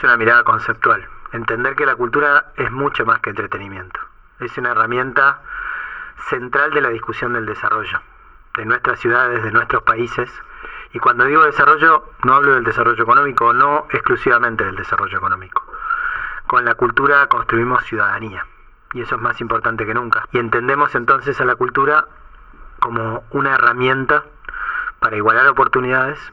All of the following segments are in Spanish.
Es una mirada conceptual. Entender que la cultura es mucho más que entretenimiento. Es una herramienta central de la discusión del desarrollo, de nuestras ciudades, de nuestros países. Y cuando digo desarrollo, no hablo del desarrollo económico, no exclusivamente del desarrollo económico. Con la cultura construimos ciudadanía. Y eso es más importante que nunca. Y entendemos entonces a la cultura como una herramienta para igualar oportunidades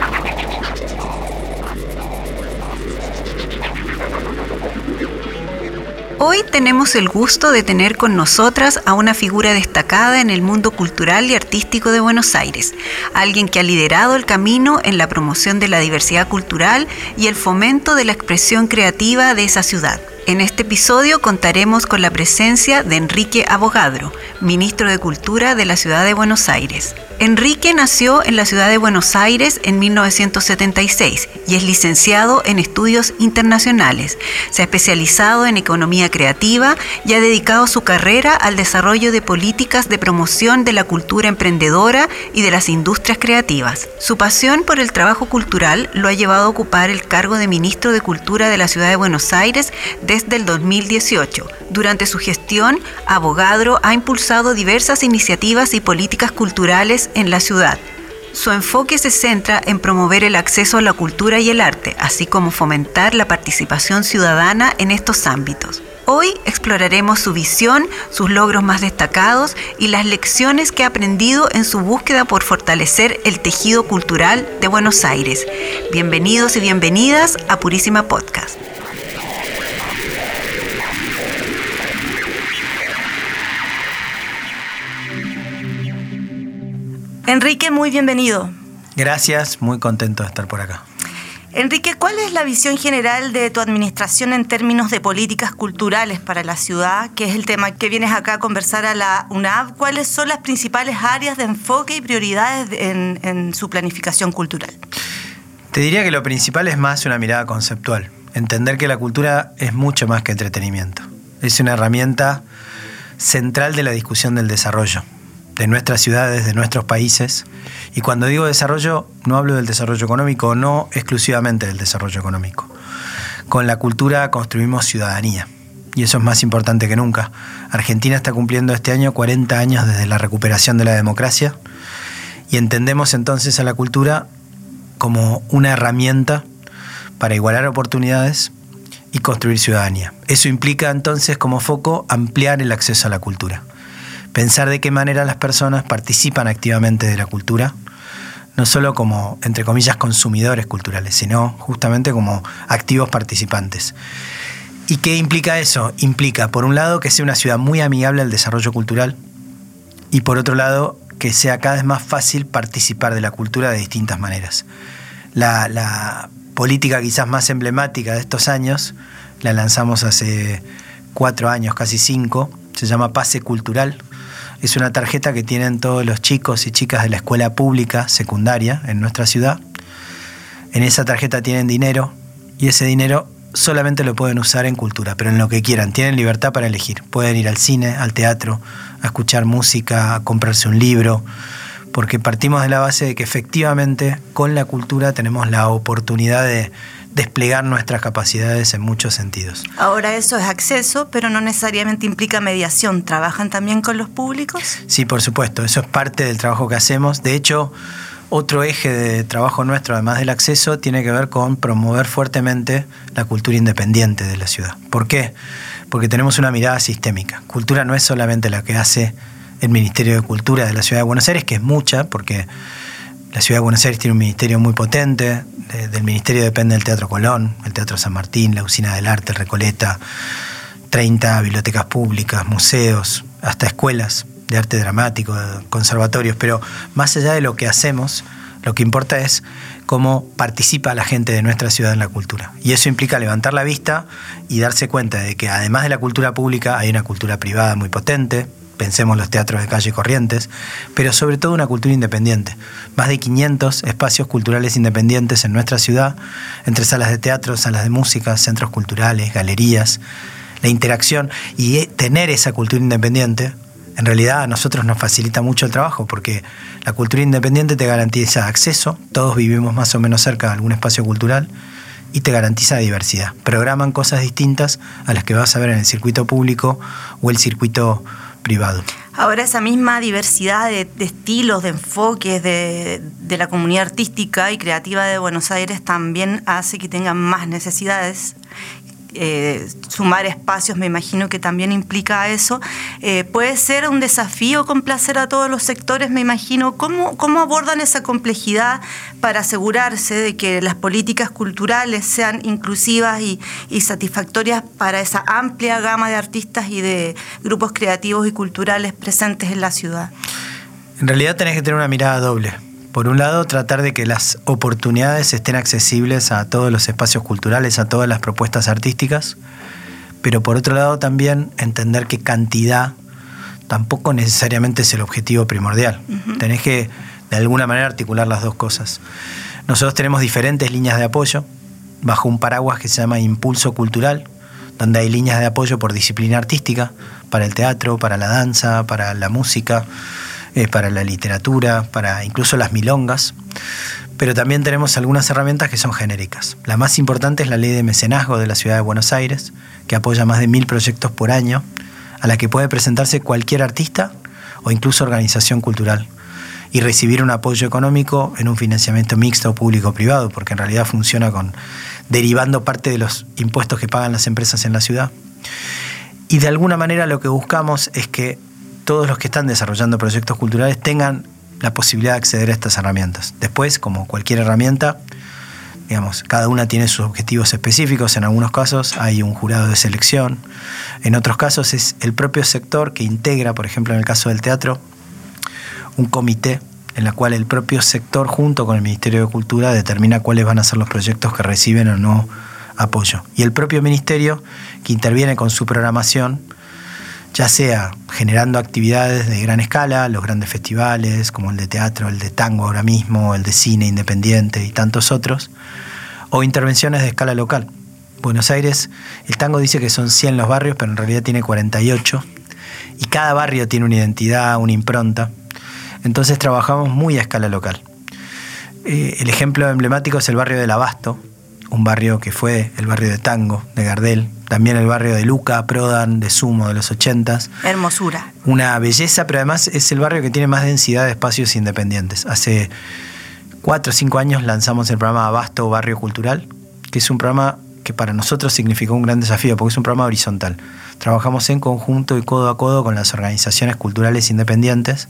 Hoy tenemos el gusto de tener con nosotras a una figura destacada en el mundo cultural y artístico de Buenos Aires, alguien que ha liderado el camino en la promoción de la diversidad cultural y el fomento de la expresión creativa de esa ciudad. En este episodio contaremos con la presencia de Enrique Abogadro, ministro de Cultura de la ciudad de Buenos Aires. Enrique nació en la ciudad de Buenos Aires en 1976 y es licenciado en estudios internacionales. Se ha especializado en economía creativa y ha dedicado su carrera al desarrollo de políticas de promoción de la cultura emprendedora y de las industrias creativas. Su pasión por el trabajo cultural lo ha llevado a ocupar el cargo de ministro de Cultura de la ciudad de Buenos Aires desde el 2018. Durante su gestión, Abogadro ha impulsado diversas iniciativas y políticas culturales en la ciudad. Su enfoque se centra en promover el acceso a la cultura y el arte, así como fomentar la participación ciudadana en estos ámbitos. Hoy exploraremos su visión, sus logros más destacados y las lecciones que ha aprendido en su búsqueda por fortalecer el tejido cultural de Buenos Aires. Bienvenidos y bienvenidas a Purísima Podcast. Enrique, muy bienvenido. Gracias, muy contento de estar por acá. Enrique, ¿cuál es la visión general de tu administración en términos de políticas culturales para la ciudad, que es el tema que vienes acá a conversar a la UNAV? ¿Cuáles son las principales áreas de enfoque y prioridades en, en su planificación cultural? Te diría que lo principal es más una mirada conceptual, entender que la cultura es mucho más que entretenimiento. Es una herramienta central de la discusión del desarrollo de nuestras ciudades, de nuestros países. Y cuando digo desarrollo, no hablo del desarrollo económico, no exclusivamente del desarrollo económico. Con la cultura construimos ciudadanía. Y eso es más importante que nunca. Argentina está cumpliendo este año 40 años desde la recuperación de la democracia y entendemos entonces a la cultura como una herramienta para igualar oportunidades y construir ciudadanía. Eso implica entonces como foco ampliar el acceso a la cultura pensar de qué manera las personas participan activamente de la cultura, no solo como, entre comillas, consumidores culturales, sino justamente como activos participantes. ¿Y qué implica eso? Implica, por un lado, que sea una ciudad muy amigable al desarrollo cultural y por otro lado, que sea cada vez más fácil participar de la cultura de distintas maneras. La, la política quizás más emblemática de estos años, la lanzamos hace cuatro años, casi cinco, se llama Pase Cultural, es una tarjeta que tienen todos los chicos y chicas de la escuela pública secundaria en nuestra ciudad. En esa tarjeta tienen dinero y ese dinero solamente lo pueden usar en cultura, pero en lo que quieran. Tienen libertad para elegir. Pueden ir al cine, al teatro, a escuchar música, a comprarse un libro, porque partimos de la base de que efectivamente con la cultura tenemos la oportunidad de desplegar nuestras capacidades en muchos sentidos. Ahora eso es acceso, pero no necesariamente implica mediación. ¿Trabajan también con los públicos? Sí, por supuesto, eso es parte del trabajo que hacemos. De hecho, otro eje de trabajo nuestro, además del acceso, tiene que ver con promover fuertemente la cultura independiente de la ciudad. ¿Por qué? Porque tenemos una mirada sistémica. Cultura no es solamente la que hace el Ministerio de Cultura de la Ciudad de Buenos Aires, que es mucha, porque la Ciudad de Buenos Aires tiene un ministerio muy potente, del ministerio depende el Teatro Colón, el Teatro San Martín, la Usina del Arte, Recoleta, 30 bibliotecas públicas, museos, hasta escuelas de arte dramático, conservatorios, pero más allá de lo que hacemos, Lo que importa es cómo participa la gente de nuestra ciudad en la cultura. Y eso implica levantar la vista y darse cuenta de que además de la cultura pública hay una cultura privada muy potente, pensemos los teatros de calle Corrientes, pero sobre todo una cultura independiente. Más de 500 espacios culturales independientes en nuestra ciudad, entre salas de teatro, salas de música, centros culturales, galerías, la interacción y eh, tener esa cultura independiente en realidad a nosotros nos facilita mucho el trabajo porque la cultura independiente te garantiza acceso, todos vivimos más o menos cerca de algún espacio cultural y te garantiza diversidad. Programan cosas distintas a las que vas a ver en el circuito público o el circuito privado. Ahora esa misma diversidad de, estilos, de enfoques de, de, la comunidad artística y creativa de Buenos Aires también hace que tengan más necesidades eh, sumar espacios, me imagino que también implica eso. Eh, puede ser un desafío complacer a todos los sectores, me imagino. ¿Cómo, ¿Cómo abordan esa complejidad para asegurarse de que las políticas culturales sean inclusivas y, y satisfactorias para esa amplia gama de artistas y de grupos creativos y culturales presentes en la ciudad? En realidad tenés que tener una mirada doble por un lado, tratar de que las oportunidades estén accesibles a todos los espacios culturales, a todas las propuestas artísticas, pero por otro lado también entender que cantidad tampoco necesariamente es el objetivo primordial. Tenés que de alguna manera articular las dos cosas. Nosotros tenemos diferentes líneas de apoyo bajo un paraguas que se llama Impulso Cultural, donde hay líneas de apoyo por disciplina artística, para el teatro, para la danza, para la música, eh, para la literatura, para incluso las milongas, pero también tenemos algunas herramientas que son genéricas. La más importante es la ley de mecenazgo de la Ciudad de Buenos Aires, que apoya más de mil proyectos por año, a la que puede presentarse cualquier artista o incluso organización cultural y recibir un apoyo económico en un financiamiento mixto público-privado, porque en realidad funciona con derivando parte de los impuestos que pagan las empresas en la ciudad. Y de alguna manera lo que buscamos es que todos los que están desarrollando proyectos culturales tengan la posibilidad de acceder a estas herramientas. Después, como cualquier herramienta, digamos, cada una tiene sus objetivos específicos. En algunos casos hay un jurado de selección. En otros casos es el propio sector que integra, por ejemplo, en el caso del teatro, un comité en la cual el propio sector junto con el Ministerio de Cultura determina cuáles van a ser los proyectos que reciben o no apoyo. Y el propio ministerio que interviene con su programación ya sea generando actividades de gran escala, los grandes festivales como el de teatro, el de tango ahora mismo, el de cine independiente y tantos otros, o intervenciones de escala local. Buenos Aires, el tango dice que son 100 los barrios, pero en realidad tiene 48, y cada barrio tiene una identidad, una impronta, entonces trabajamos muy a escala local. Eh, el ejemplo emblemático es el barrio del Abasto, un barrio que fue el barrio de tango de Gardel, también el barrio de Luca, Prodan, de Sumo de los ochentas. Hermosura. Una belleza, pero además es el barrio que tiene más densidad de espacios independientes. Hace cuatro o cinco años lanzamos el programa Abasto Barrio Cultural, que es un programa que para nosotros significó un gran desafío, porque es un programa horizontal. Trabajamos en conjunto y codo a codo con las organizaciones culturales independientes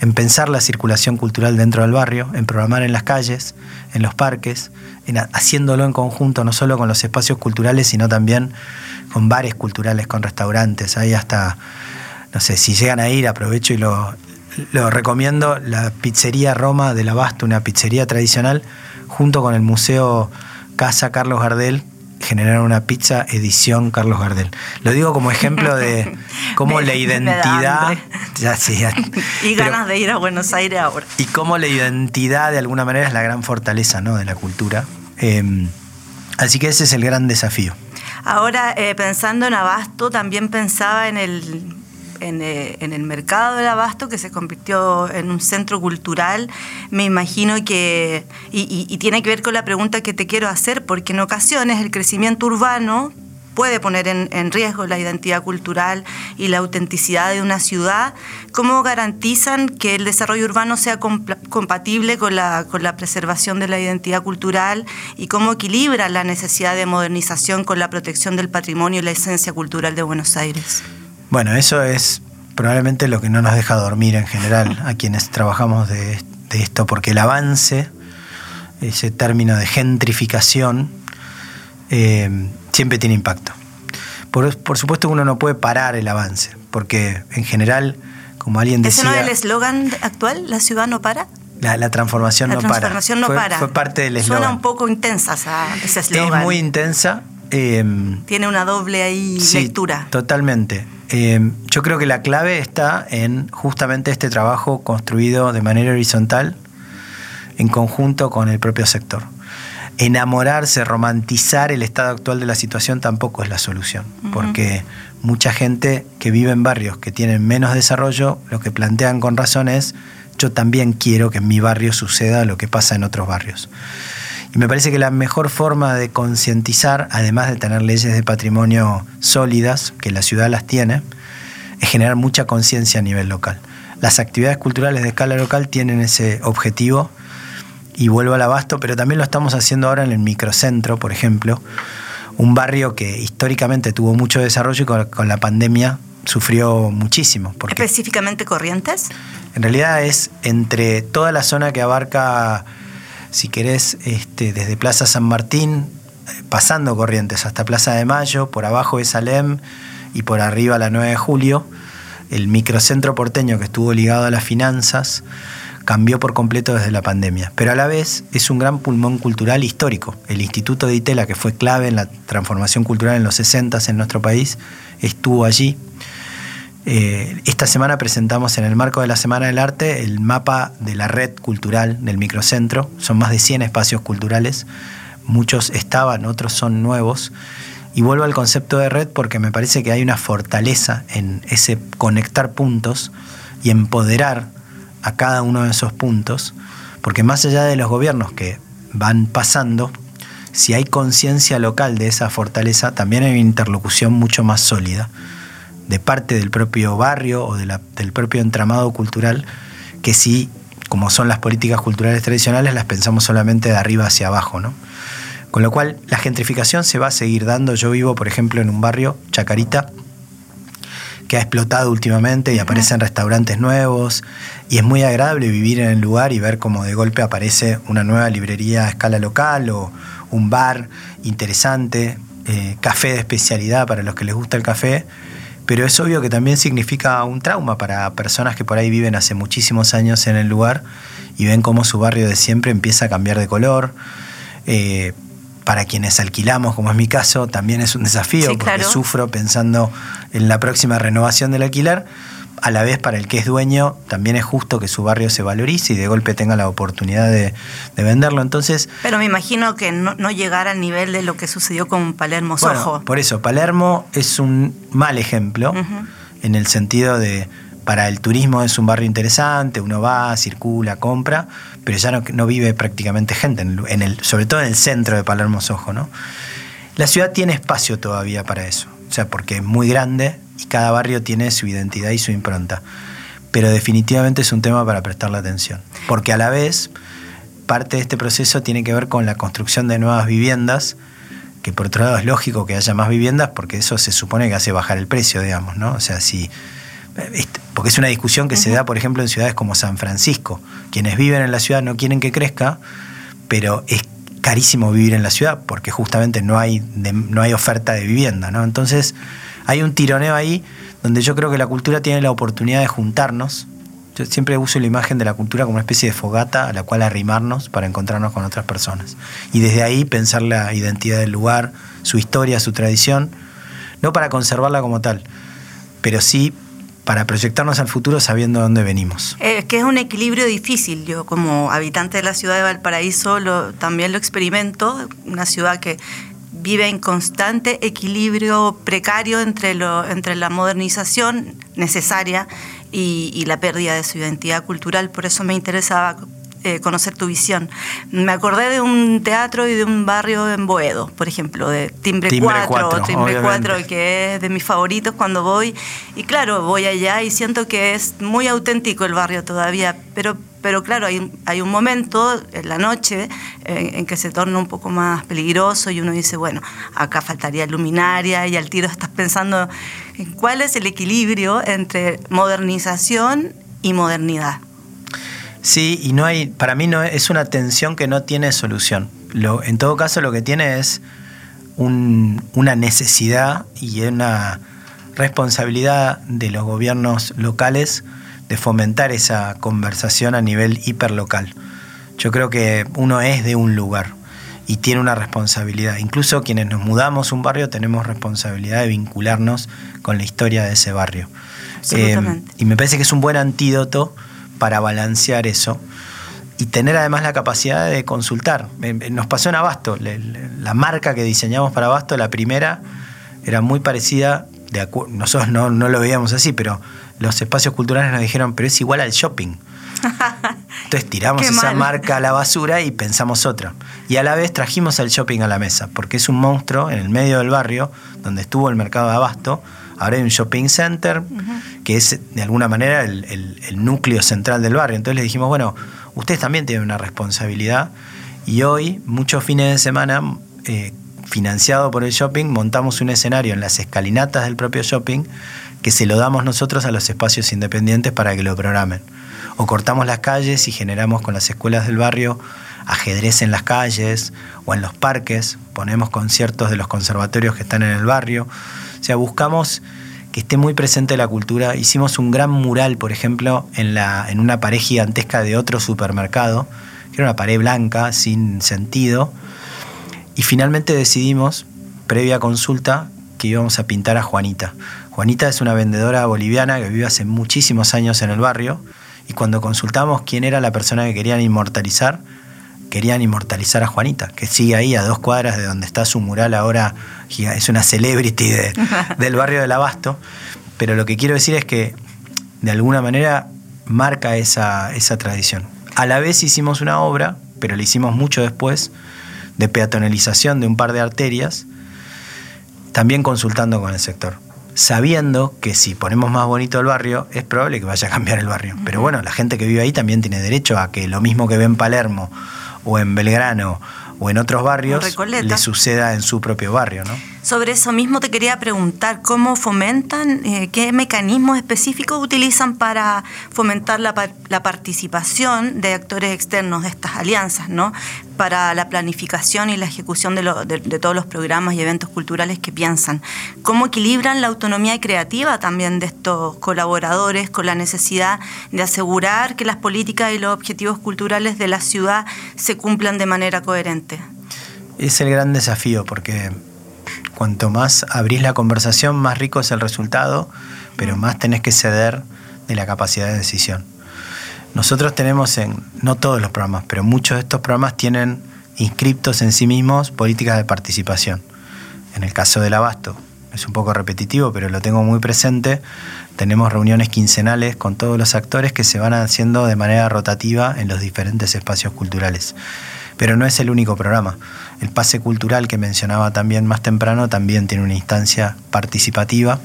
en pensar la circulación cultural dentro del barrio, en programar en las calles, en los parques, en haciéndolo en conjunto, no solo con los espacios culturales, sino también con bares culturales, con restaurantes. Ahí hasta, no sé, si llegan a ir, aprovecho y lo, lo recomiendo, la pizzería Roma del Abasto, una pizzería tradicional, junto con el Museo Casa Carlos Gardel, generar una pizza edición Carlos Gardel. Lo digo como ejemplo de cómo la identidad... y ganas de ir a Buenos Aires ahora. Y cómo la identidad de alguna manera es la gran fortaleza ¿no? de la cultura. Em, así que ese es el gran desafío. Ahora, eh, pensando en Abasto, también pensaba en el eh, en, el mercado del abasto que se convirtió en un centro cultural, me imagino que, y, tiene que ver con la pregunta que te quiero hacer, porque en ocasiones el crecimiento urbano puede poner en, riesgo la identidad cultural y la autenticidad de una ciudad. ¿Cómo garantizan que el desarrollo urbano sea compatible con la, con la preservación de la identidad cultural y cómo equilibra la necesidad de modernización con la protección del patrimonio y la esencia cultural de Buenos Aires? Bueno, eso es probablemente lo que no nos deja dormir en general a quienes trabajamos de, esto, porque el avance, ese término de gentrificación, eh, siempre tiene impacto. Por, supuesto que uno no puede parar el avance, porque en general, como alguien decía... ¿Ese no es el eslogan actual? ¿La ciudad no para? La, transformación la no transformación para. no fue, para. Fue parte del eslogan. Suena un poco intensa ese eslogan. Es muy intensa. Em, Tiene una doble ahí lectura. Totalmente. Em, yo creo que la clave está en justamente este trabajo construido de manera horizontal en conjunto con el propio sector. Enamorarse, romantizar el estado actual de la situación tampoco es la solución, porque mucha gente que vive en barrios que tienen menos desarrollo, lo que plantean con razón es, yo también quiero que en mi barrio suceda lo que pasa en otros barrios. Y me parece que la mejor forma de concientizar, además de tener leyes de patrimonio sólidas, que la ciudad las tiene, es generar mucha conciencia a nivel local. Las actividades culturales de escala local tienen ese objetivo y vuelvo al abasto, pero también lo estamos haciendo ahora en el microcentro, por ejemplo, un barrio que históricamente tuvo mucho desarrollo y con, la pandemia sufrió muchísimo. ¿Específicamente Corrientes? En realidad es entre toda la zona que abarca, si querés, este, desde Plaza San Martín, pasando Corrientes hasta Plaza de Mayo, por abajo es Alem y por arriba la 9 de Julio, el microcentro porteño que estuvo ligado a las finanzas, cambió por completo desde la pandemia, pero a la vez es un gran pulmón cultural histórico. El Instituto de Itela, que fue clave en la transformación cultural en los 60 en nuestro país, estuvo allí. Eh, esta semana presentamos en el marco de la Semana del Arte el mapa de la red cultural del microcentro. Son más de 100 espacios culturales. Muchos estaban, otros son nuevos. Y vuelvo al concepto de red porque me parece que hay una fortaleza en ese conectar puntos y empoderar a cada uno de esos puntos, porque más allá de los gobiernos que van pasando, si hay conciencia local de esa fortaleza, también hay una interlocución mucho más sólida de parte del propio barrio o del propio entramado cultural, que si, como son las políticas culturales tradicionales, las pensamos solamente de arriba hacia abajo. ¿no? Con lo cual, la gentrificación se va a seguir dando. Yo vivo, por ejemplo, en un barrio, Chacarita, que ha explotado últimamente y aparecen restaurantes nuevos y es muy agradable vivir en el lugar y ver cómo de golpe aparece una nueva librería a escala local o un bar interesante, eh, café de especialidad para los que les gusta el café, pero es obvio que también significa un trauma para personas que por ahí viven hace muchísimos años en el lugar y ven cómo su barrio de siempre empieza a cambiar de color. Eh, para quienes alquilamos, como es mi caso, también es un desafío porque sufro pensando en la próxima renovación del alquiler. A la vez, para el que es dueño, también es justo que su barrio se valorice y de golpe tenga la oportunidad de, venderlo. Entonces. Pero me imagino que no, no llegar al nivel de lo que sucedió con Palermo Sojo. por eso, Palermo es un mal ejemplo en el sentido de para el turismo es un barrio interesante, uno va, circula, compra, pero ya no, vive prácticamente gente, en el, sobre todo en el centro de Palermo Sojo. ¿no? La ciudad tiene espacio todavía para eso, o sea, porque es muy grande y cada barrio tiene su identidad y su impronta. Pero definitivamente es un tema para prestarle atención, porque a la vez parte de este proceso tiene que ver con la construcción de nuevas viviendas, que por otro lado es lógico que haya más viviendas porque eso se supone que hace bajar el precio, digamos, ¿no? O sea, si porque es una discusión que se da, por ejemplo, en ciudades como San Francisco. Quienes viven en la ciudad no quieren que crezca, pero es carísimo vivir en la ciudad porque justamente no hay, no hay oferta de vivienda. ¿no? Entonces hay un tironeo ahí donde yo creo que la cultura tiene la oportunidad de juntarnos. Yo siempre uso la imagen de la cultura como una especie de fogata a la cual arrimarnos para encontrarnos con otras personas. Y desde ahí pensar la identidad del lugar, su historia, su tradición, no para conservarla como tal, pero sí para proyectarnos al futuro sabiendo dónde venimos. Es que es un equilibrio difícil. Yo como habitante de la ciudad de Valparaíso también lo experimento, una ciudad que vive en constante equilibrio precario entre, lo, entre la modernización necesaria y, y la pérdida de su identidad cultural. Por eso me interesaba eh, conocer tu visión. Me acordé de un teatro y de un barrio en Boedo, por ejemplo, de Timbre, 4, Timbre 4, que es de mis favoritos cuando voy. Y claro, voy allá y siento que es muy auténtico el barrio todavía, pero pero claro, hay, hay, un momento en la noche en, en, que se torna un poco más peligroso y uno dice, bueno, acá faltaría luminaria y al tiro estás pensando en cuál es el equilibrio entre modernización y modernidad. Sí, y no hay, para mí no es una tensión que no tiene solución. Lo, en todo caso, lo que tiene es una necesidad y una responsabilidad de los gobiernos locales de fomentar esa conversación a nivel hiperlocal. Yo creo que uno es de un lugar y tiene una responsabilidad. Incluso quienes nos mudamos a un barrio tenemos responsabilidad de vincularnos con la historia de ese barrio. Eh, y me parece que es un buen antídoto para balancear eso y tener además la capacidad de consultar. Nos pasó en Abasto, la marca que diseñamos para Abasto, la primera, era muy parecida, de nosotros no, no, lo veíamos así, pero los espacios culturales nos dijeron, pero es igual al shopping. Entonces tiramos esa marca a la basura y pensamos otra. Y a la vez trajimos el shopping a la mesa, porque es un monstruo en el medio del barrio, donde estuvo el mercado de abasto. Ahora hay un shopping center, que es de alguna manera el, núcleo central del barrio. Entonces le dijimos, bueno, ustedes también tienen una responsabilidad. Y hoy, muchos fines de semana, eh, financiado por el shopping, montamos un escenario en las escalinatas del propio shopping que se lo damos nosotros a los espacios independientes para que lo programen o cortamos las calles y generamos con las escuelas del barrio ajedrez en las calles o en los parques, ponemos conciertos de los conservatorios que están en el barrio. O sea, buscamos que esté muy presente la cultura. Hicimos un gran mural, por ejemplo, en, la, en una pared gigantesca de otro supermercado, que era una pared blanca, sin sentido. Y finalmente decidimos, previa consulta, que íbamos a pintar a Juanita. Juanita es una vendedora boliviana que vive hace muchísimos años en el barrio y cuando consultamos quién era la persona que querían inmortalizar, querían inmortalizar a Juanita, que sigue ahí a dos cuadras de donde está su mural ahora, es una celebrity del barrio del Abasto. Pero lo que quiero decir es que de alguna manera marca esa, esa tradición. A la vez hicimos una obra, pero la hicimos mucho después, de peatonalización de un par de arterias, también consultando con el sector sabiendo que si ponemos más bonito el barrio, es probable que vaya a cambiar el barrio. Pero bueno, la gente que vive ahí también tiene derecho a que lo mismo que ve en Palermo o en Belgrano o en otros barrios le suceda en su propio barrio, ¿no? Sobre eso mismo te quería preguntar, ¿cómo fomentan, eh, qué mecanismos específicos utilizan para fomentar la, participación de actores externos de estas alianzas, ¿no? para la planificación y la ejecución de, de, todos los programas y eventos culturales que piensan? ¿Cómo equilibran la autonomía creativa también de estos colaboradores con la necesidad de asegurar que las políticas y los objetivos culturales de la ciudad se cumplan de manera coherente? Es el gran desafío porque Cuanto más abrís la conversación, más rico es el resultado, pero más tenés que ceder de la capacidad de decisión. Nosotros tenemos en, no todos los programas, pero muchos de estos programas tienen inscriptos en sí mismos políticas de participación. En el caso del abasto, es un poco repetitivo, pero lo tengo muy presente. Tenemos reuniones quincenales con todos los actores que se van haciendo de manera rotativa en los diferentes espacios culturales. Pero no es el único programa. El pase cultural que mencionaba también más temprano también tiene una instancia participativa.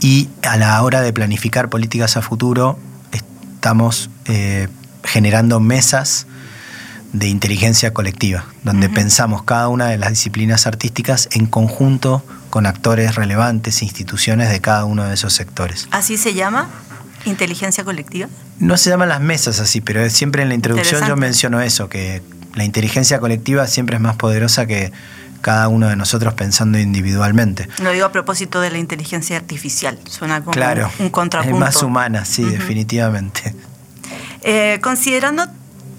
Y a la hora de planificar políticas a futuro, estamos eh, generando mesas de inteligencia colectiva, donde pensamos cada una de las disciplinas artísticas en conjunto con actores relevantes, instituciones de cada uno de esos sectores. ¿Así se llama? ¿Inteligencia colectiva? No se llaman las mesas así, pero siempre en la introducción yo menciono eso, que la inteligencia colectiva siempre es más poderosa que cada uno de nosotros pensando individualmente. Lo digo a propósito de la inteligencia artificial, suena como un contrapunto. Es más humana, sí, definitivamente. Eh, considerando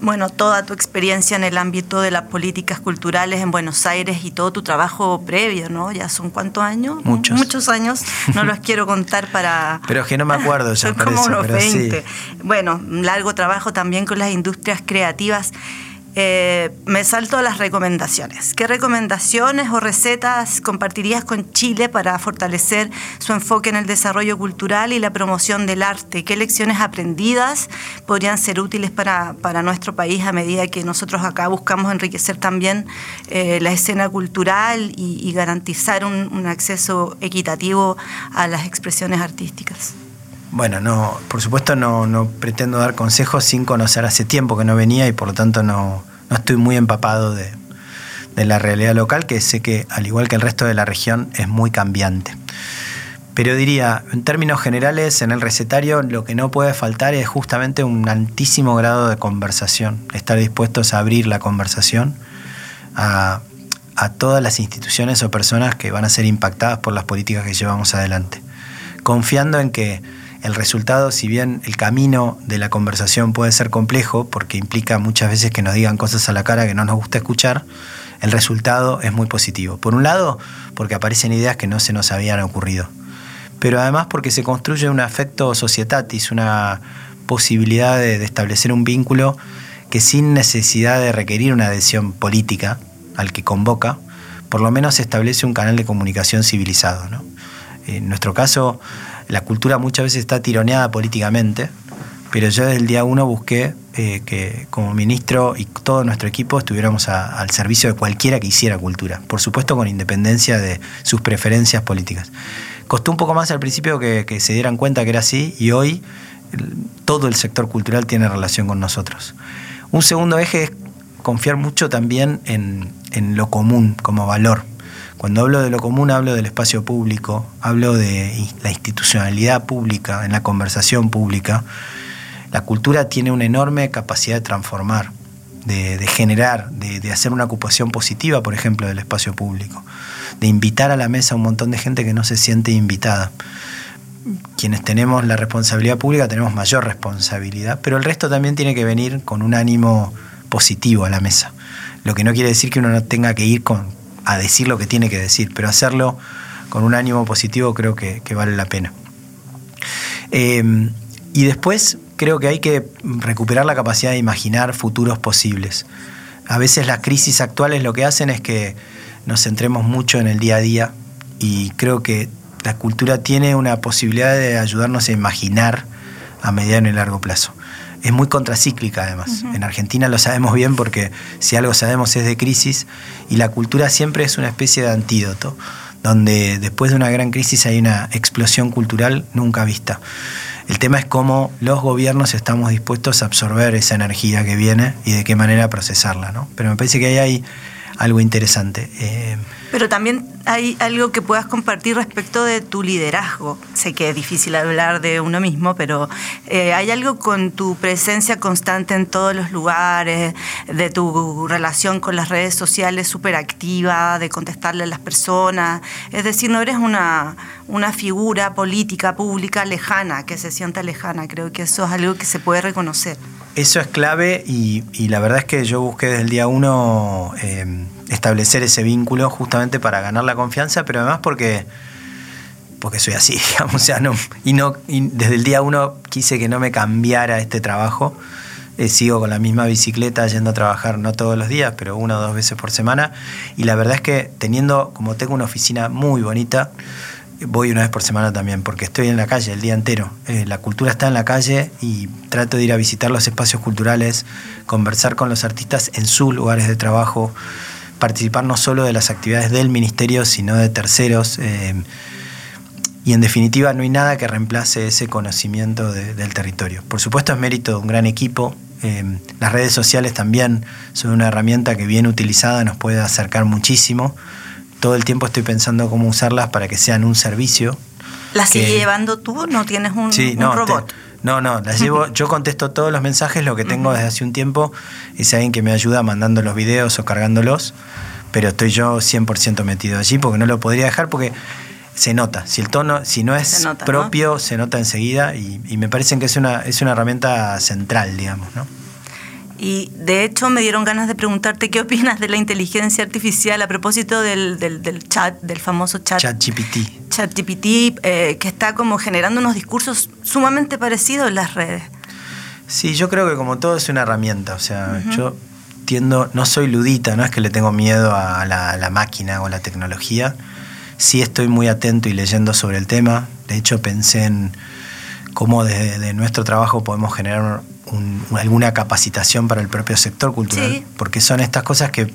bueno, toda tu experiencia en el ámbito de las políticas culturales en Buenos Aires y todo tu trabajo previo, ¿no? Ya son cuántos años? Muchos. Muchos años, no los quiero contar para... Pero es que no me acuerdo ya. Son como unos 20. Bueno, largo trabajo también con las industrias creativas. Eh, me salto a las recomendaciones. ¿Qué recomendaciones o recetas compartirías con Chile para fortalecer su enfoque en el desarrollo cultural y la promoción del arte? ¿Qué lecciones aprendidas podrían ser útiles para, nuestro país a medida que nosotros acá buscamos enriquecer también eh, la escena cultural y, garantizar un, acceso equitativo a las expresiones artísticas? Bueno, no, por supuesto no, pretendo dar consejos sin conocer hace tiempo que no venía y por lo tanto no, no estoy muy empapado de, de, la realidad local, que sé que al igual que el resto de la región es muy cambiante. Pero diría, en términos generales, en el recetario lo que no puede faltar es justamente un altísimo grado de conversación, estar dispuestos a abrir la conversación a, a todas las instituciones o personas que van a ser impactadas por las políticas que llevamos adelante, confiando en que El resultado, si bien el camino de la conversación puede ser complejo, porque implica muchas veces que nos digan cosas a la cara que no nos gusta escuchar, el resultado es muy positivo. Por un lado, porque aparecen ideas que no se nos habían ocurrido, pero además porque se construye un afecto societatis, una posibilidad de, establecer un vínculo que sin necesidad de requerir una adhesión política al que convoca, por lo menos establece un canal de comunicación civilizado. En nuestro caso, la cultura muchas veces está tironeada políticamente, pero yo desde el día uno busqué eh, que como ministro y todo nuestro equipo estuviéramos al servicio de cualquiera que hiciera cultura, por supuesto con independencia de sus preferencias políticas. Costó un poco más al principio que, se dieran cuenta que era así y hoy todo el sector cultural tiene relación con nosotros. Un segundo eje es confiar mucho también en, en lo común como valor. Cuando hablo de lo común hablo del espacio público, hablo de la institucionalidad pública, en la conversación pública. La cultura tiene una enorme capacidad de transformar, de, generar, de, hacer una ocupación positiva, por ejemplo, del espacio público, de invitar a la mesa a un montón de gente que no se siente invitada. Quienes tenemos la responsabilidad pública tenemos mayor responsabilidad, pero el resto también tiene que venir con un ánimo positivo a la mesa. Lo que no quiere decir que uno no tenga que ir con, a decir lo que tiene que decir, pero hacerlo con un ánimo positivo creo que, vale la pena. Em, y después creo que hay que recuperar la capacidad de imaginar futuros posibles. A veces las crisis actuales lo que hacen es que nos centremos mucho en el día a día y creo que la cultura tiene una posibilidad de ayudarnos a imaginar a mediano y largo plazo es muy contracíclica además. En Argentina lo sabemos bien porque si algo sabemos es de crisis y la cultura siempre es una especie de antídoto, donde después de una gran crisis hay una explosión cultural nunca vista. El tema es cómo los gobiernos estamos dispuestos a absorber esa energía que viene y de qué manera procesarla. ¿no? Pero me parece que ahí hay algo interesante. Eh, pero también hay algo que puedas compartir respecto de tu liderazgo. Sé que es difícil hablar de uno mismo, pero eh, hay algo con tu presencia constante en todos los lugares, de tu relación con las redes sociales súper activa, de contestarle a las personas. Es decir, no eres una, una figura política, pública lejana, que se sienta lejana. Creo que eso es algo que se puede reconocer. Eso es clave y, la verdad es que yo busqué desde el día uno... Eh, establecer ese vínculo justamente para ganar la confianza, pero además porque, porque soy así, digamos, o sea, no, y, no, desde el día uno quise que no me cambiara este trabajo. Eh, sigo con la misma bicicleta yendo a trabajar no todos los días, pero una o dos veces por semana. Y la verdad es que teniendo, como tengo una oficina muy bonita, voy una vez por semana también, porque estoy en la calle el día entero. Eh, la cultura está en la calle y trato de ir a visitar los espacios culturales, conversar con los artistas en sus lugares de trabajo participar no solo de las actividades del ministerio, sino de terceros. Eh, y en definitiva no hay nada que reemplace ese conocimiento del territorio. Por supuesto es mérito de un gran equipo. Eh, las redes sociales también son una herramienta que bien utilizada nos puede acercar muchísimo. Todo el tiempo estoy pensando cómo usarlas para que sean un servicio. ¿Las sigues llevando tú? ¿No tienes un, robot? No, no, las llevo, yo contesto todos los mensajes, lo que tengo desde hace un tiempo es alguien que me ayuda mandando los videos o cargándolos, pero estoy yo 100% metido allí porque no lo podría dejar porque se nota, si el tono, si no es propio, se nota enseguida y, y, me parece que es una, es una herramienta central, digamos, ¿no? Y de hecho me dieron ganas de preguntarte qué opinas de la inteligencia artificial a propósito del, chat, del famoso chat. ChatGPT. ChatGPT, eh, que está como generando unos discursos sumamente parecidos en las redes. Sí, yo creo que como todo es una herramienta. O sea, yo tiendo, no soy ludita, no es que le tengo miedo a la, máquina o a la tecnología. Sí estoy muy atento y leyendo sobre el tema. De hecho, pensé en cómo desde nuestro trabajo podemos generar alguna capacitación para el propio sector cultural, porque son estas cosas que...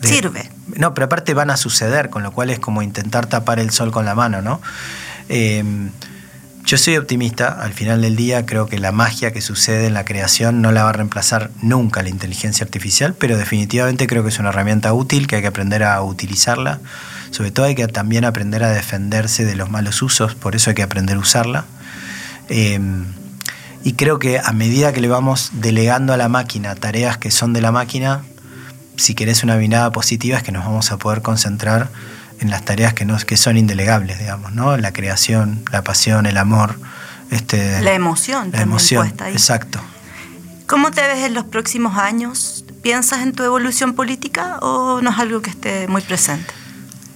Sirve. No, pero aparte van a suceder, con lo cual es como intentar tapar el sol con la mano, ¿no? Eh, yo soy optimista, al final del día creo que la magia que sucede en la creación no la va a reemplazar nunca la inteligencia artificial, pero definitivamente creo que es una herramienta útil, que hay que aprender a utilizarla, sobre todo hay que también aprender a defenderse de los malos usos, por eso hay que aprender a usarla. Eh, y creo que a medida que le vamos delegando a la máquina tareas que son de la máquina, si querés una mirada positiva es que nos vamos a poder concentrar en las tareas que, nos, que son indelegables, digamos, ¿no? La creación, la pasión, el amor, Este, la emoción la emoción, Exacto. ¿Cómo te ves en los próximos años? ¿Piensas en tu evolución política o no es algo que esté muy presente?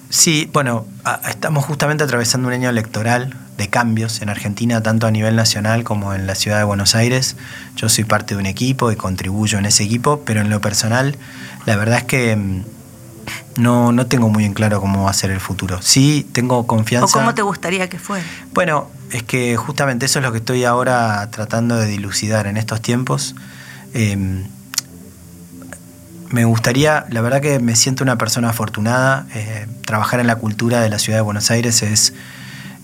Sí, bueno, estamos justamente atravesando un año electoral de cambios en Argentina, tanto a nivel nacional como en la ciudad de Buenos Aires. Yo soy parte de un equipo y contribuyo en ese equipo, pero en lo personal, la verdad es que mm, no, no tengo muy en claro cómo va a ser el futuro. Sí, tengo confianza. ¿O cómo te gustaría que fuera? Bueno, es que justamente eso es lo que estoy ahora tratando de dilucidar en estos tiempos. Em, me gustaría, la verdad que me siento una persona afortunada. Eh, trabajar en la cultura de la ciudad de Buenos Aires es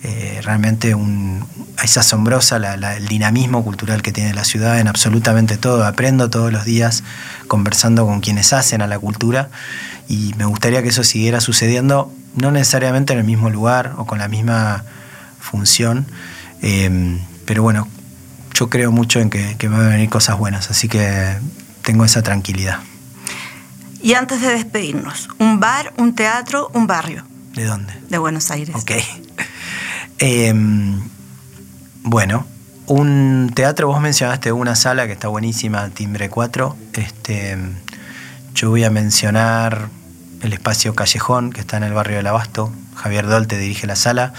eh, realmente un, es asombrosa el dinamismo cultural que tiene la ciudad en absolutamente todo. Aprendo todos los días conversando con quienes hacen a la cultura y me gustaría que eso siguiera sucediendo, no necesariamente en el mismo lugar o con la misma función, eh, pero bueno, yo creo mucho en que, que van a venir cosas buenas, así que tengo esa tranquilidad. Y antes de despedirnos, un bar, un teatro, un barrio. ¿De dónde? De Buenos Aires. Ok. Em, bueno, un teatro, vos mencionaste una sala que está buenísima, Timbre 4. Este, yo voy a mencionar el espacio Callejón, que está en el barrio del Abasto. Javier Dolte dirige la sala.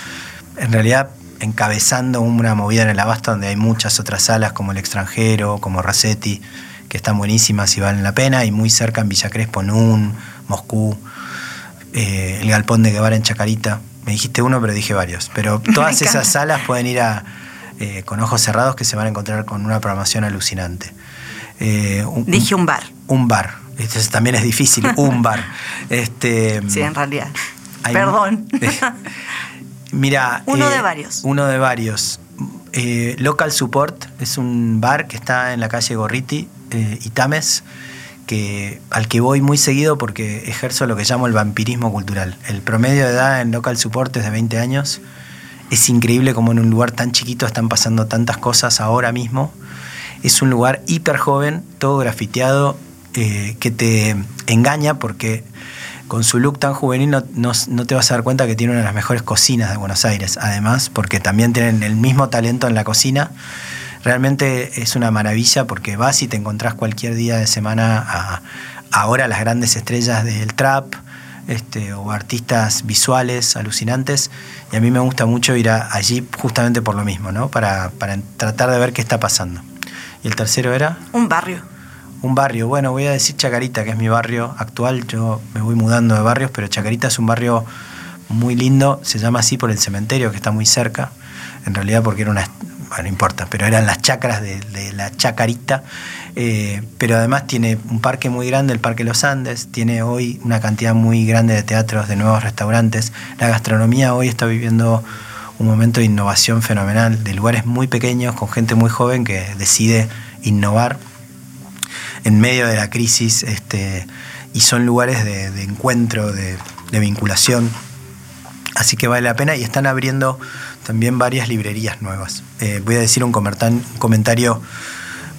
En realidad, encabezando una movida en el Abasto donde hay muchas otras salas, como El Extranjero, como Racetti que están buenísimas y valen la pena, y muy cerca en Villa Crespo, Nun, Moscú, eh, el Galpón de Guevara en Chacarita. Me dijiste uno, pero dije varios. Pero todas esas salas pueden ir a, eh, con ojos cerrados que se van a encontrar con una programación alucinante. Eh, dije un bar. Un bar. Entonces también es difícil, un bar. Este, sí, en realidad. Perdón. mira. Uno de varios. Uno de varios. Local Support es un bar que está en la calle Gorriti, eh, Itames, al que voy muy seguido porque ejerzo lo que llamo el vampirismo cultural. El promedio de edad en local support es de 20 años. Es increíble como en un lugar tan chiquito están pasando tantas cosas ahora mismo. Es un lugar hiper joven, todo grafiteado, eh, que te engaña porque con su look tan juvenil no, no, te vas a dar cuenta que tiene una de las mejores cocinas de Buenos Aires, además, porque también tienen el mismo talento en la cocina realmente es una maravilla porque vas y te encontrás cualquier día de semana a, ahora las grandes estrellas del trap. Este, o artistas visuales alucinantes y a mí me gusta mucho ir allí justamente por lo mismo, ¿no? Para, para tratar de ver qué está pasando. ¿Y el tercero era? Un barrio. Un barrio, bueno, voy a decir Chacarita, que es mi barrio actual. Yo me voy mudando de barrios, pero Chacarita es un barrio muy lindo. Se llama así por el cementerio, que está muy cerca. En realidad, porque era una, bueno, no importa, pero eran las chacras de, la Chacarita. Eh, pero además tiene un parque muy grande, el Parque Los Andes, tiene hoy una cantidad muy grande de teatros, de nuevos restaurantes. La gastronomía hoy está viviendo un momento de innovación fenomenal, de lugares muy pequeños, con gente muy joven que decide innovar en medio de la crisis, este, y son lugares de, encuentro, de vinculación. Así que vale la pena y están abriendo también varias librerías nuevas. Eh, voy a decir un comentario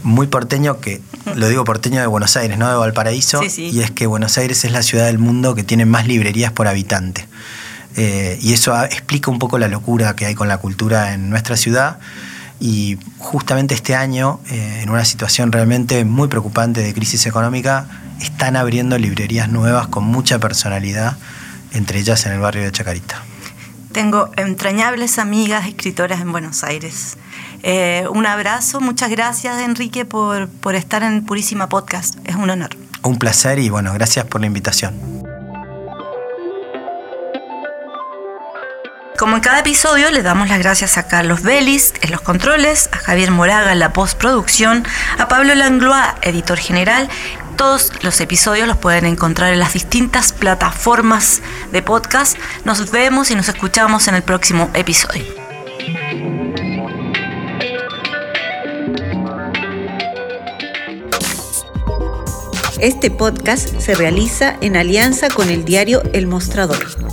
muy porteño que lo digo porteño de Buenos Aires, no de Valparaíso, y es que Buenos Aires es la ciudad del mundo que tiene más librerías por habitante. Eh, y eso explica un poco la locura que hay con la cultura en nuestra ciudad. Y justamente este año, eh, en una situación realmente muy preocupante de crisis económica, están abriendo librerías nuevas con mucha personalidad, entre ellas en el barrio de Chacarita. Tengo entrañables amigas escritoras en Buenos Aires. Eh, un abrazo, muchas gracias Enrique por, por estar en Purísima Podcast. Es un honor. Un placer y bueno, gracias por la invitación. Como en cada episodio, le damos las gracias a Carlos Vélez en los controles, a Javier Moraga en la postproducción, a Pablo Langlois, editor general, todos los episodios los pueden encontrar en las distintas plataformas de podcast. Nos vemos y nos escuchamos en el próximo episodio. Este podcast se realiza en alianza con el diario El Mostrador.